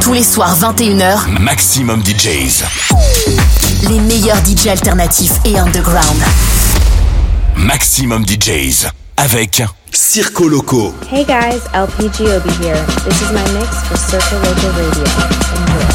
Tous les soirs 21h, Maximum DJs. les meilleurs DJ alternatifs et underground. Maximum DJs. Avec Circo Loco. Hey guys, LPGOB here. This is my mix for Circle Local Radio.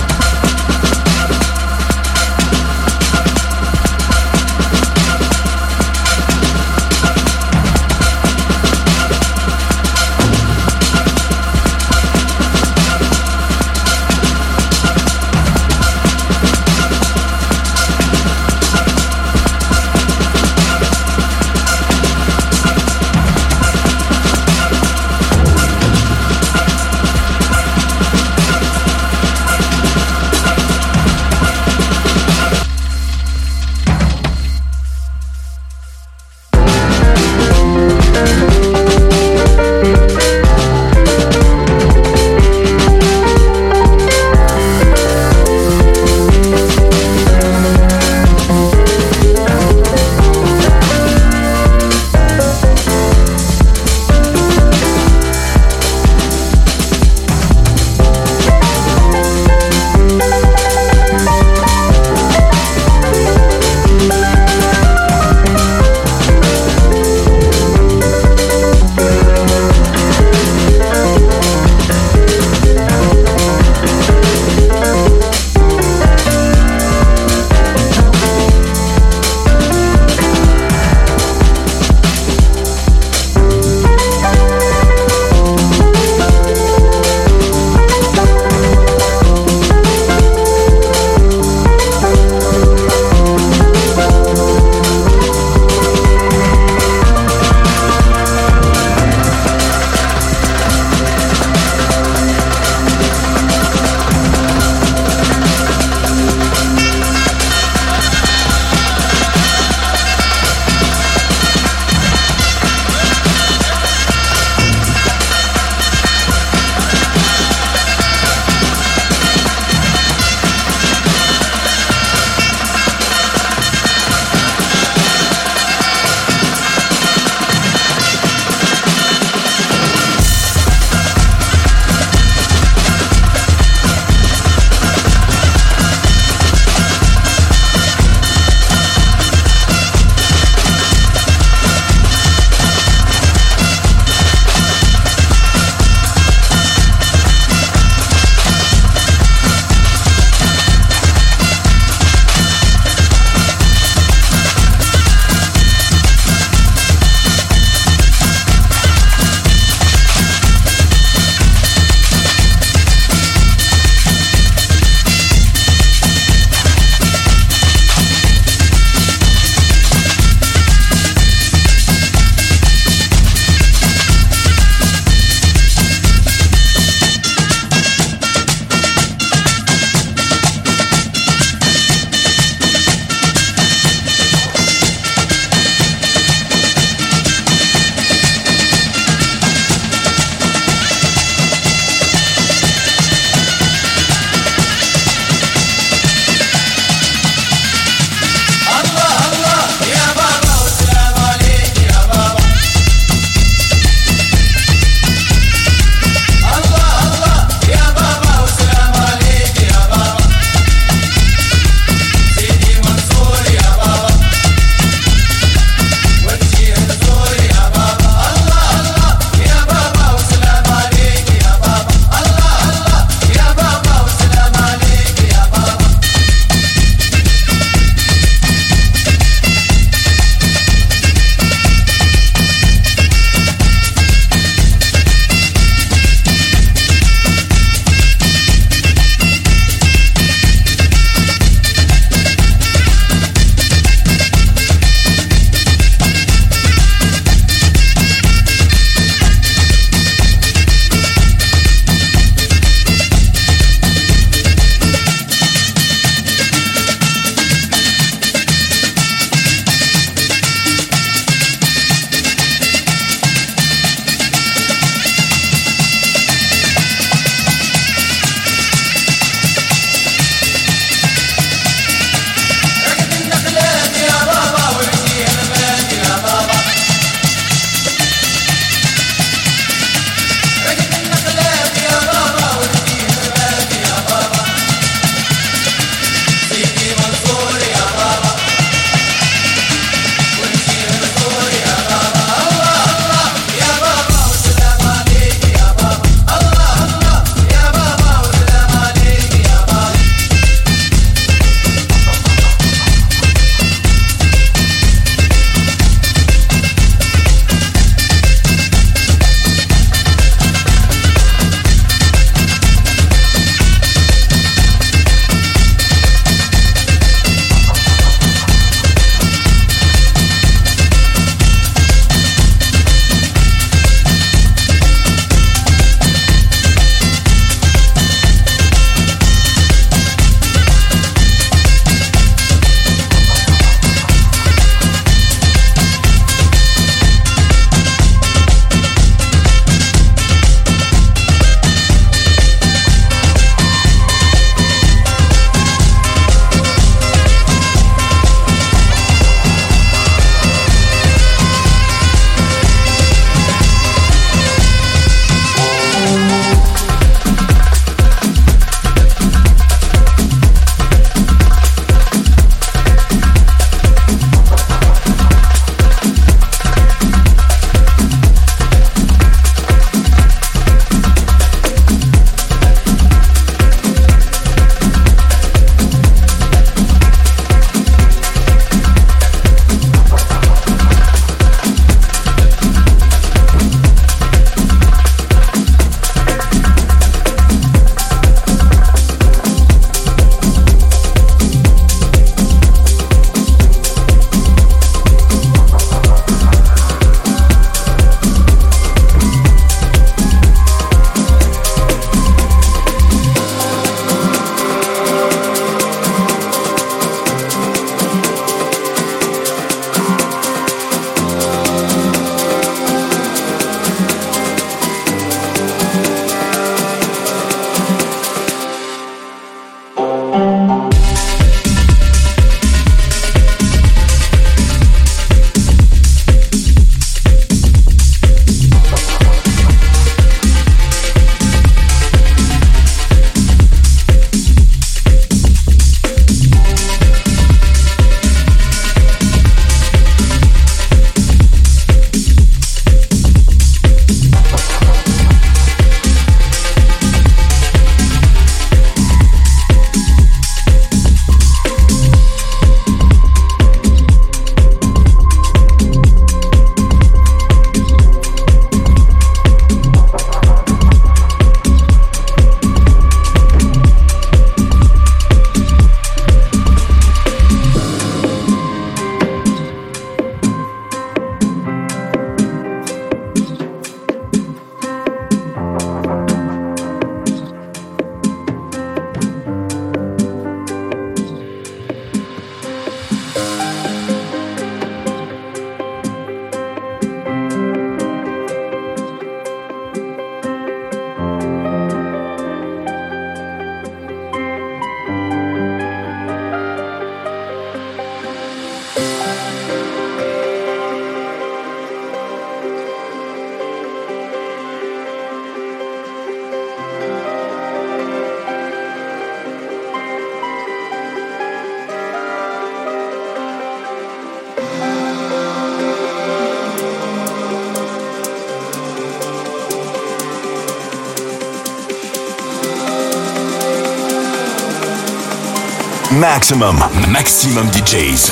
Maximum, maximum DJs.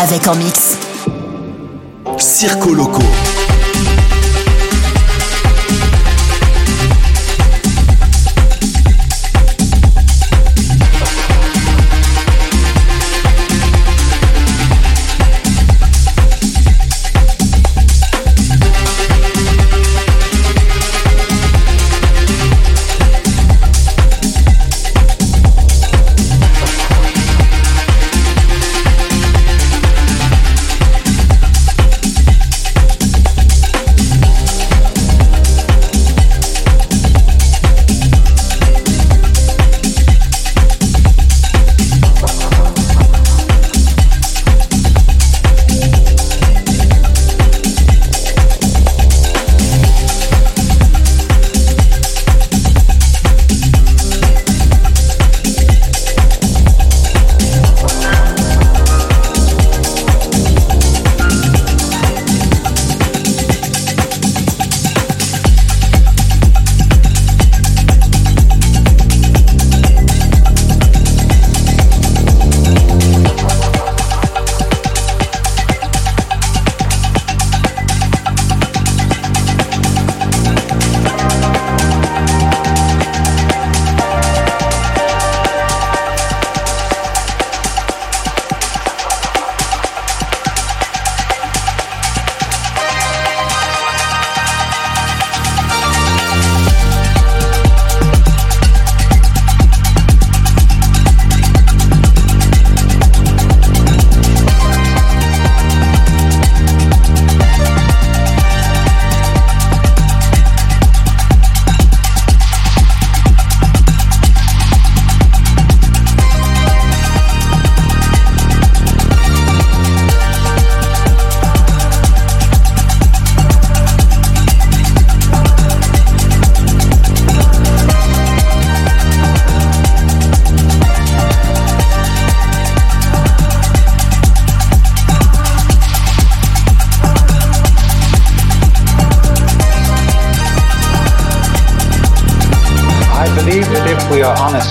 Avec en mix. Circo Loco.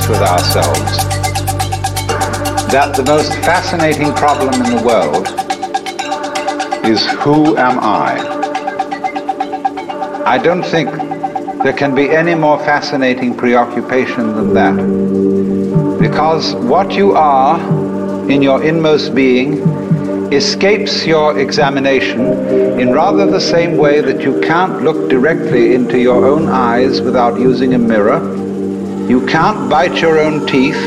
With ourselves that the most fascinating problem in the world is who am I? I don't think there can be any more fascinating preoccupation than that. Because what you are in your inmost being escapes your examination in rather the same way that you can't look directly into your own eyes without using a mirror you can't bite your own teeth,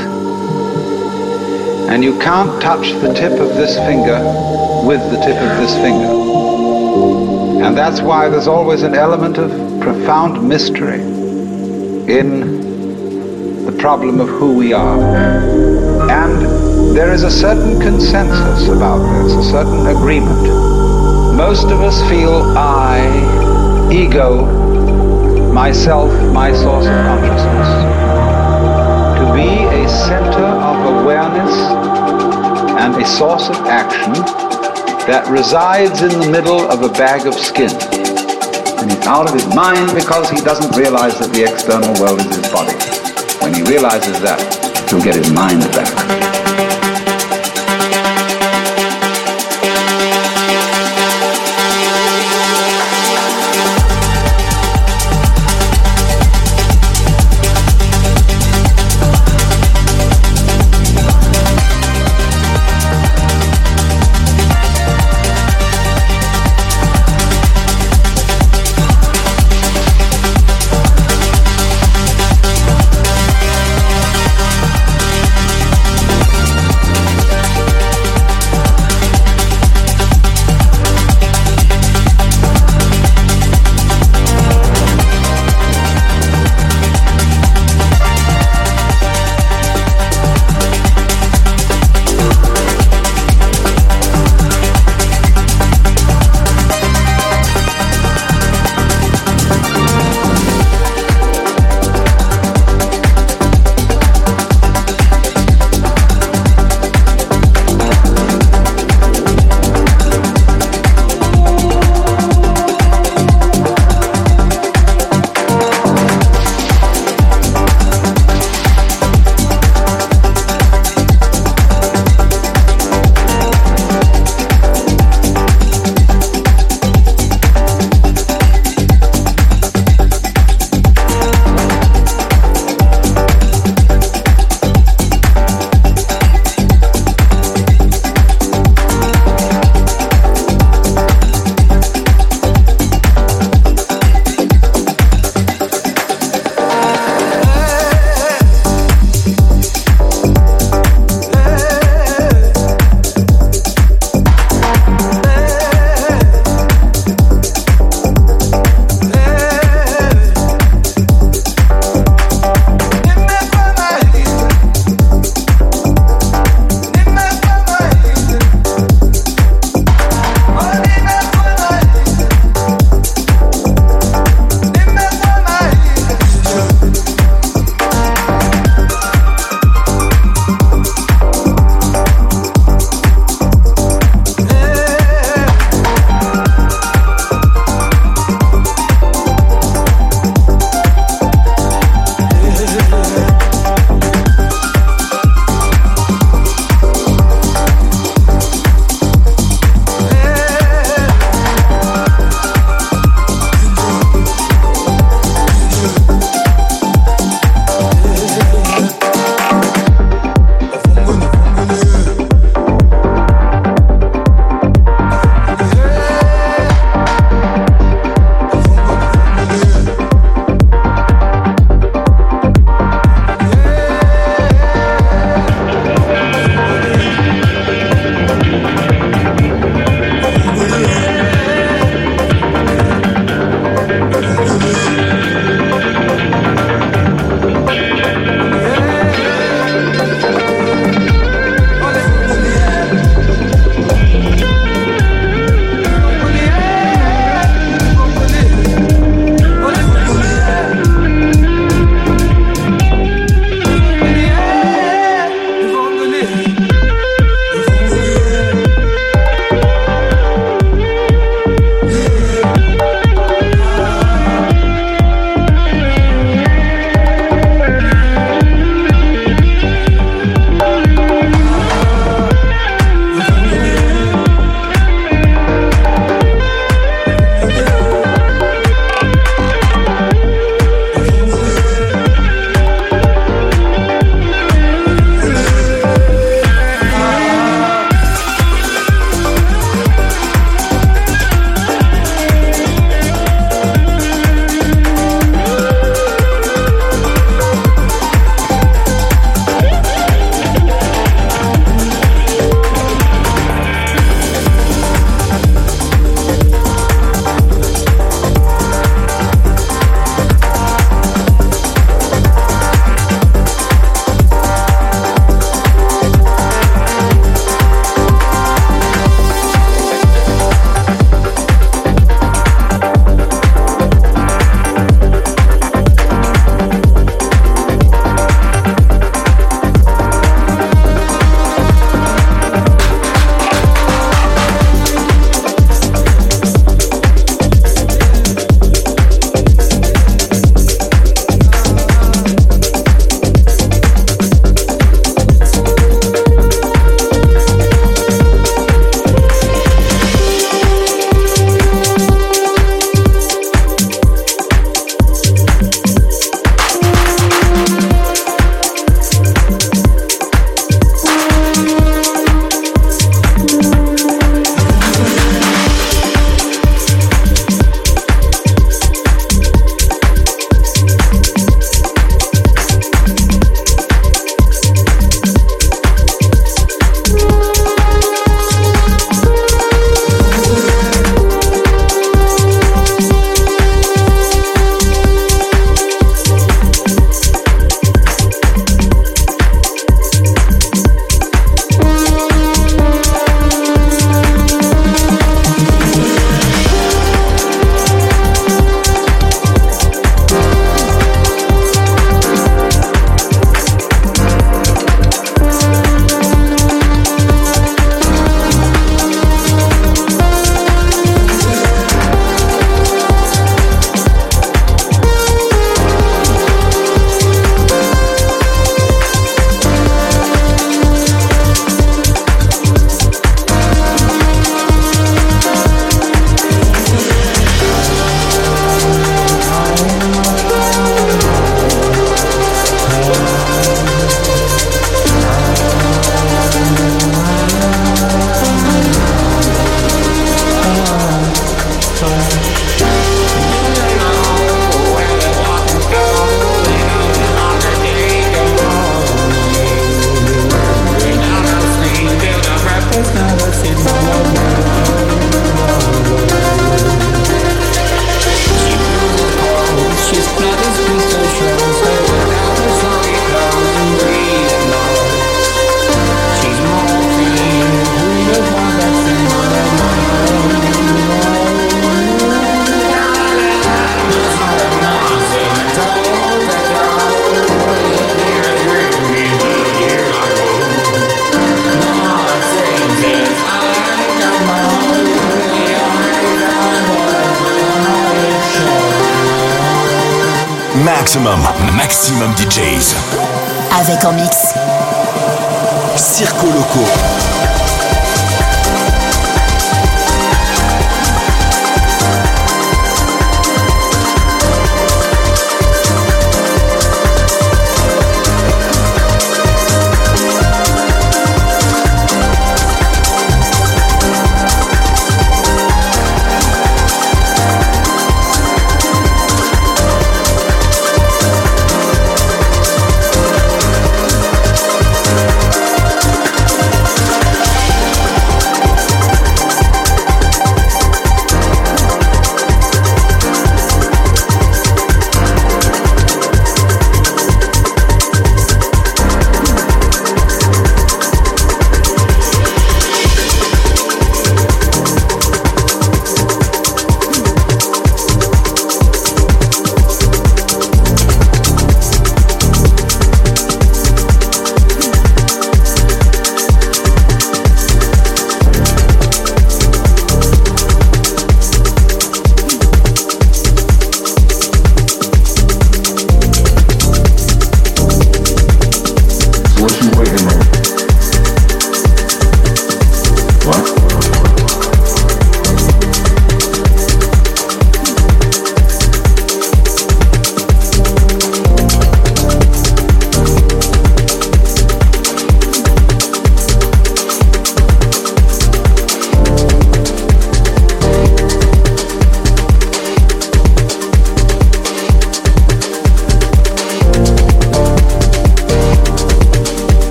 and you can't touch the tip of this finger with the tip of this finger. And that's why there's always an element of profound mystery in the problem of who we are. And there is a certain consensus about this, a certain agreement. Most of us feel I, ego, myself, my source of consciousness a center of awareness and a source of action that resides in the middle of a bag of skin. And he's out of his mind because he doesn't realize that the external world is his body. When he realizes that, he'll get his mind back.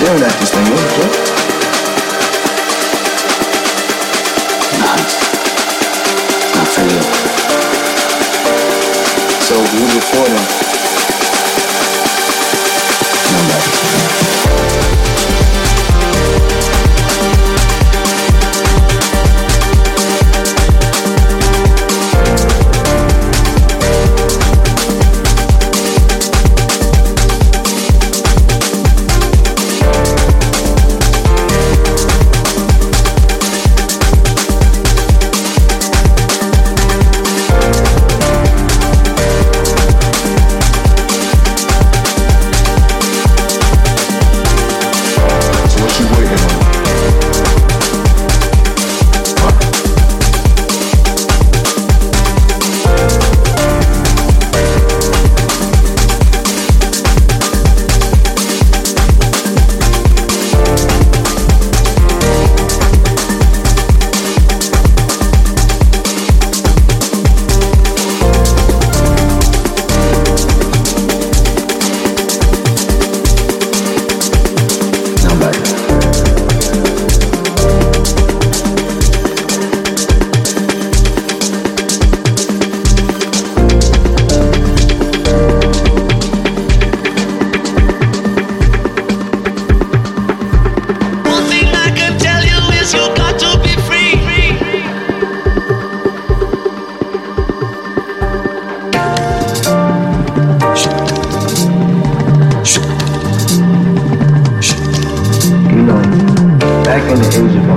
staring at this thing. What the fuck? Nice. Not for you. So we before them.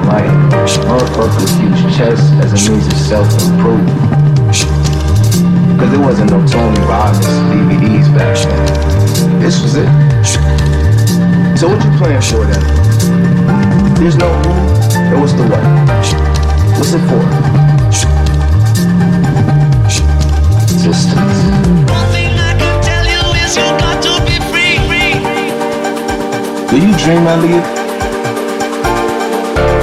life. with huge chess as a means of self-improvement. Cause there wasn't no Tony Robbins DVDs back then. This was it. So what you playing for then? There's no who, and what's the what? What's it for? Distance. Do you dream, Elliot?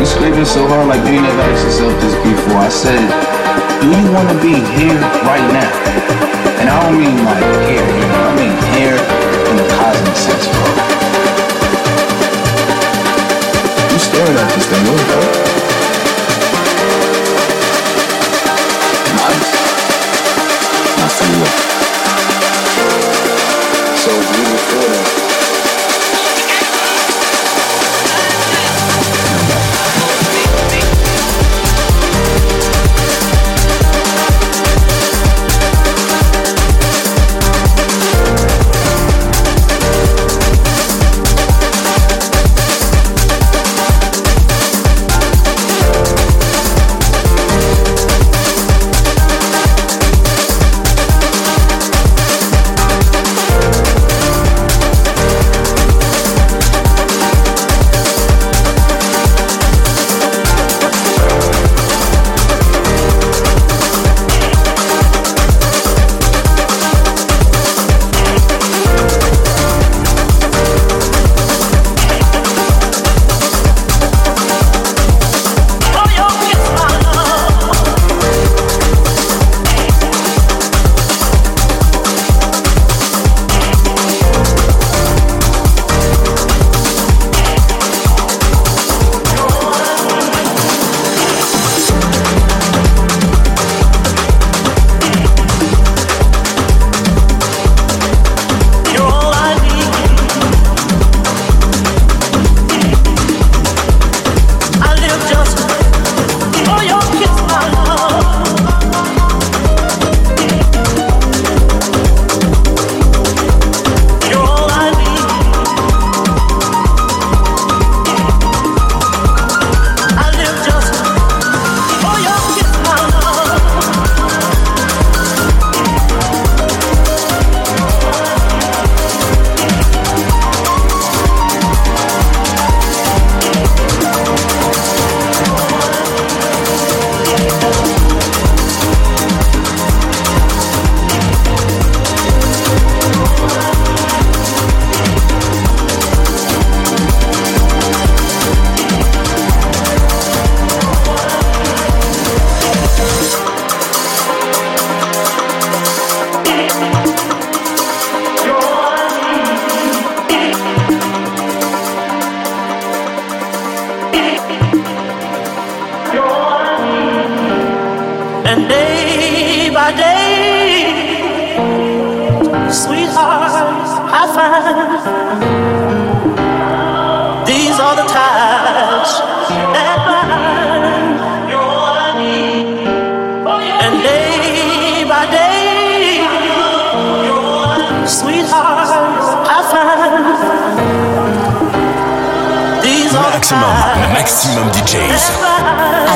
You scraping so hard like you never asked yourself this before. I said, do you want to be here right now? And I don't mean like here, you know, I mean here in the cosmic sense, bro. You staring at this thing, what bro? Nice. Now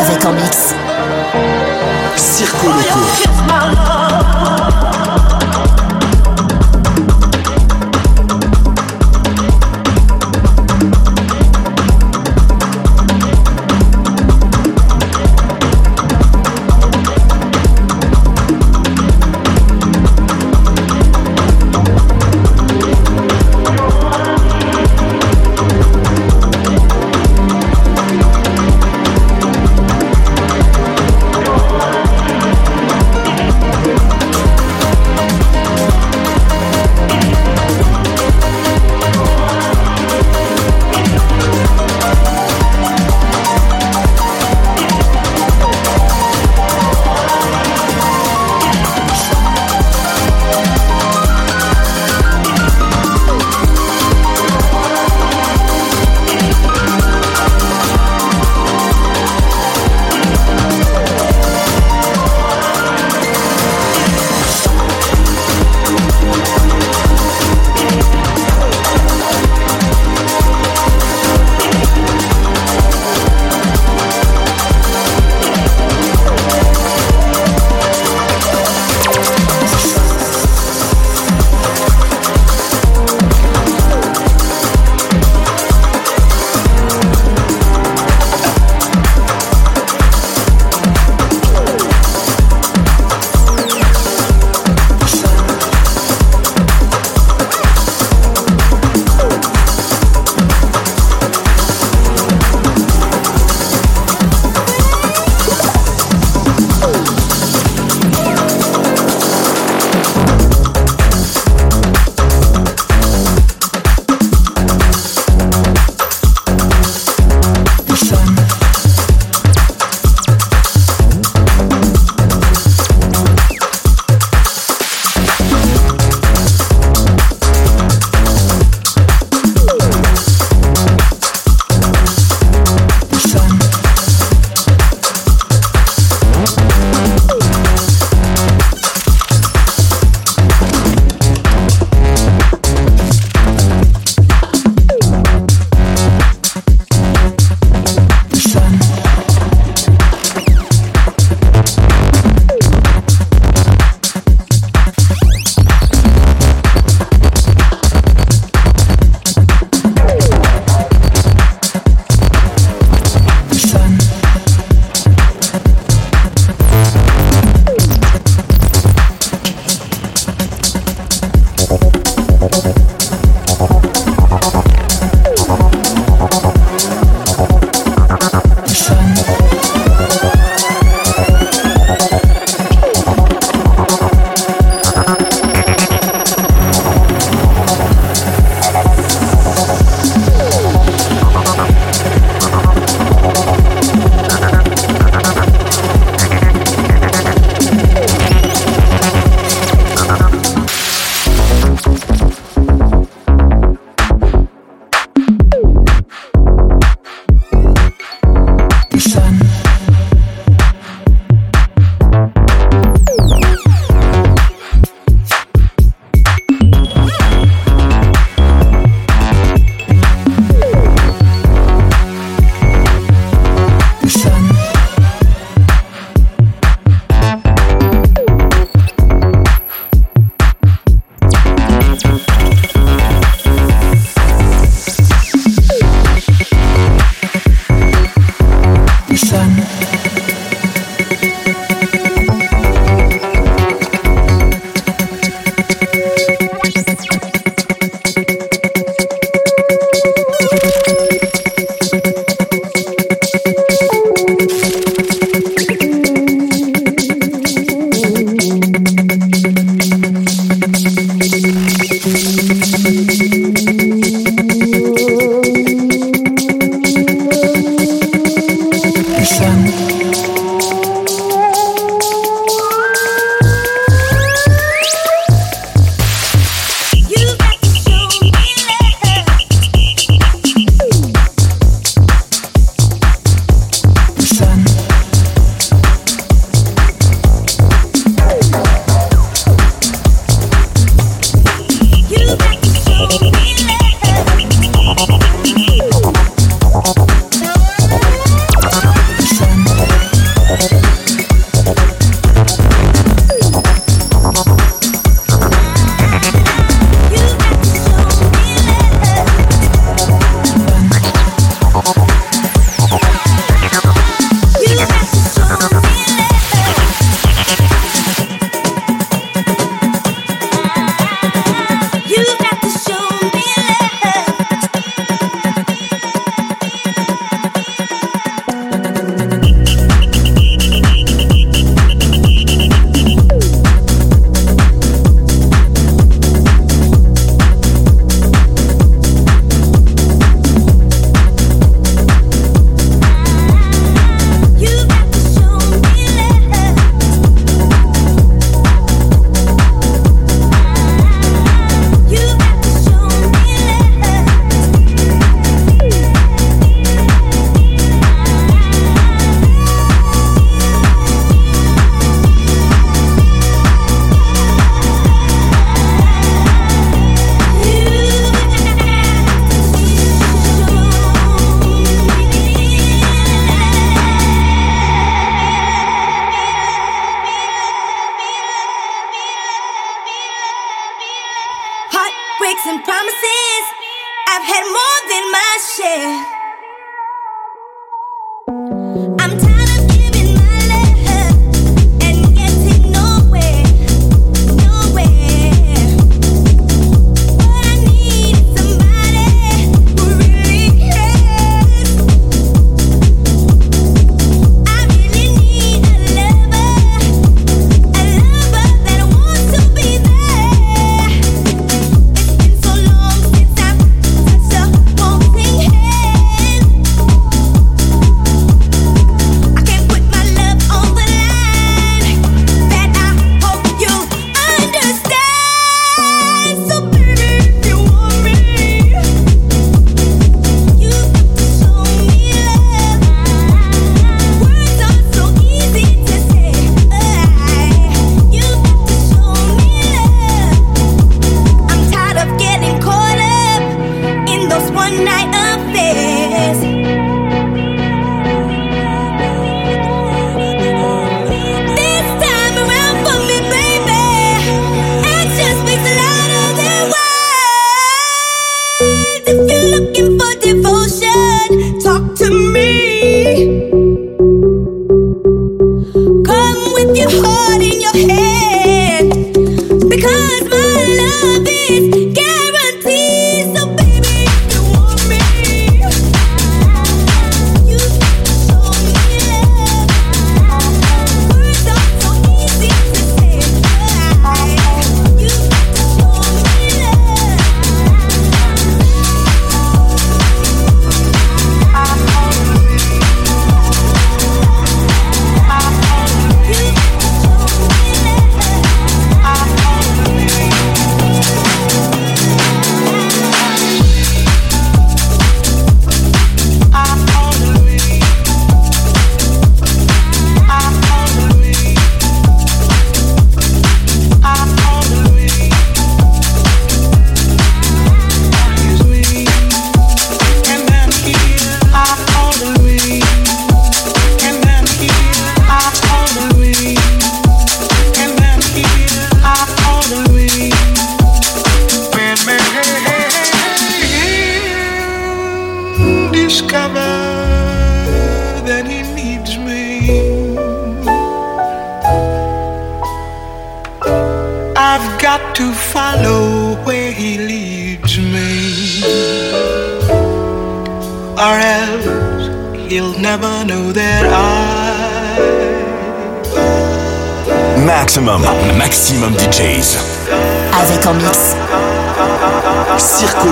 Avec en mix. Circo Loco.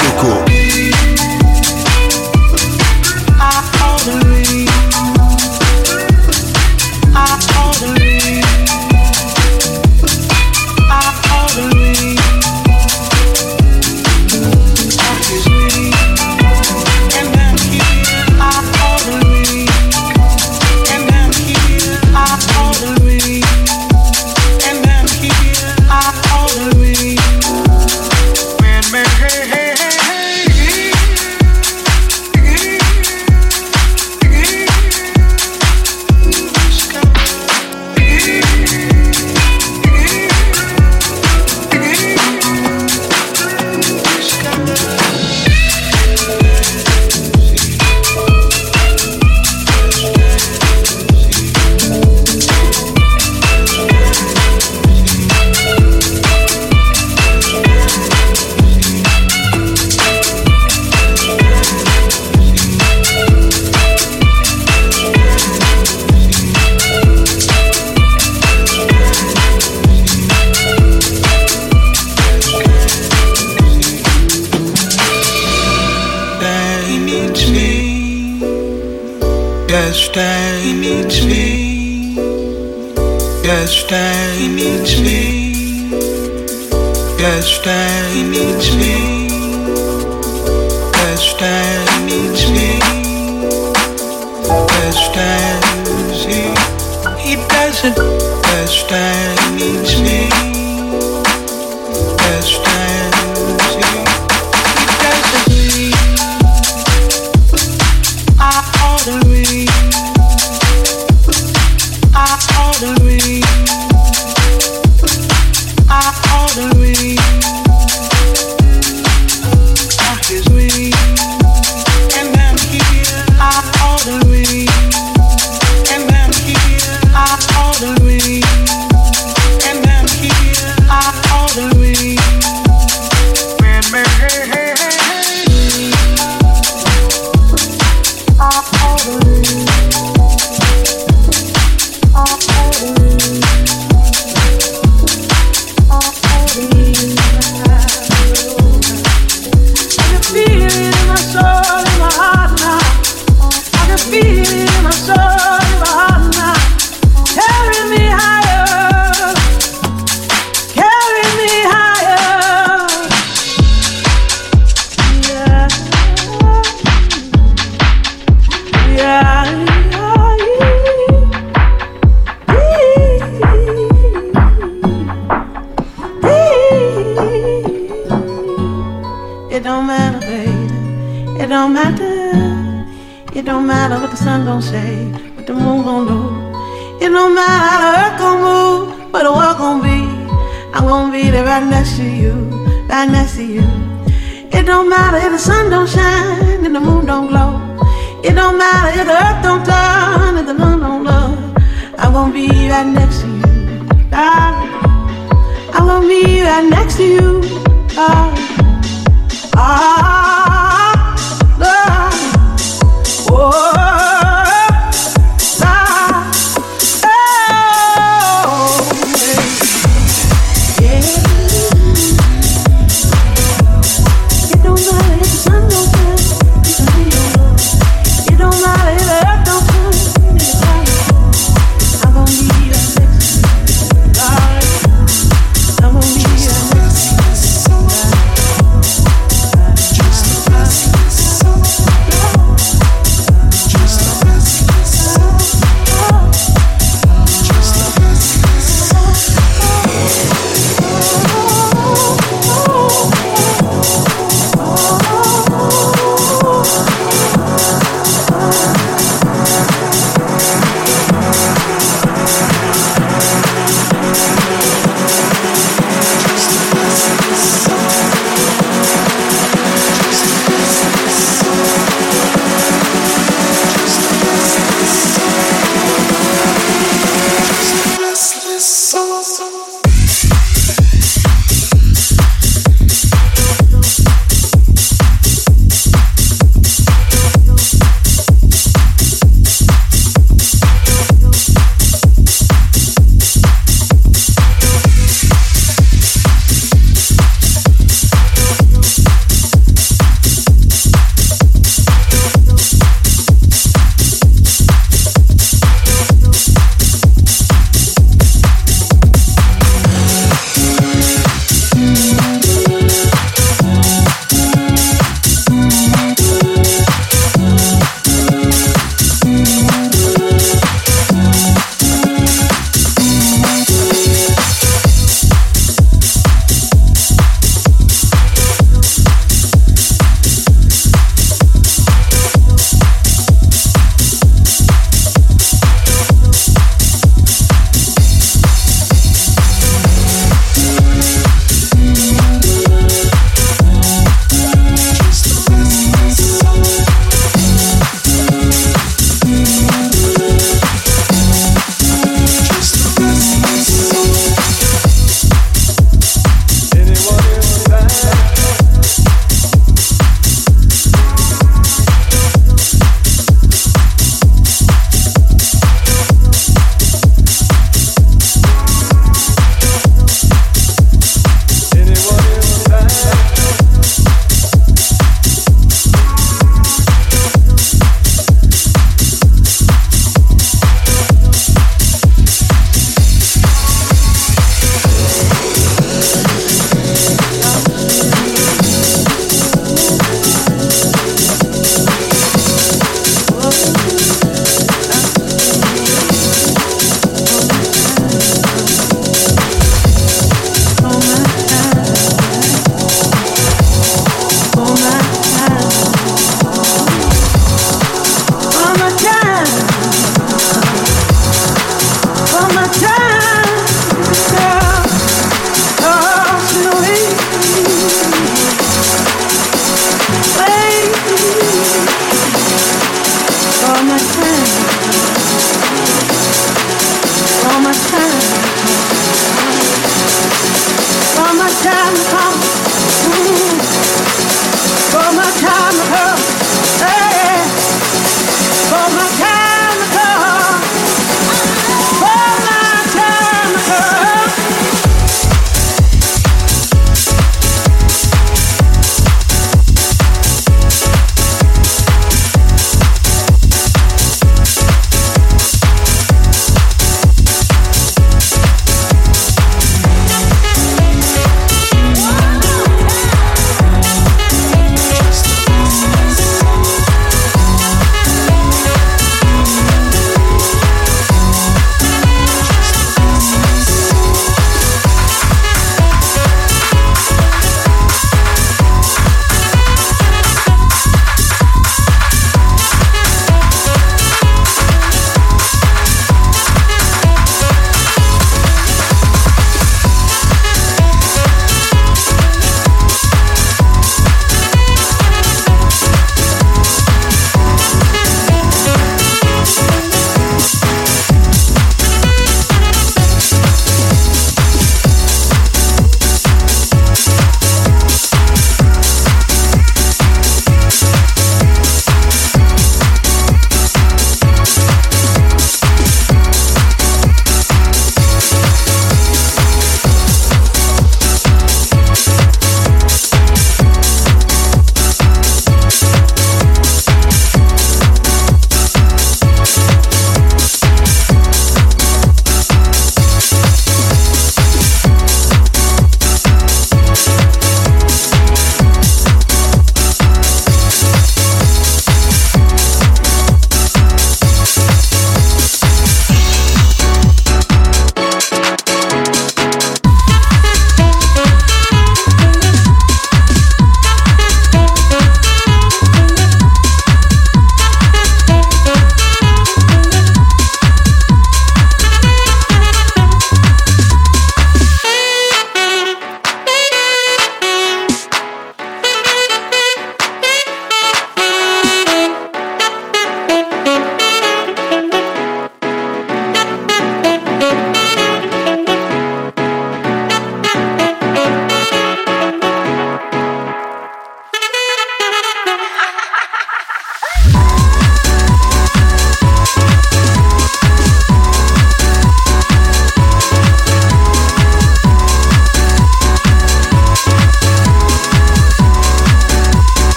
Maluco. time each me. Sorry.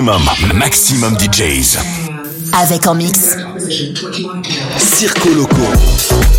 Maximum, maximum DJs. Avec en mix. Circo Loco.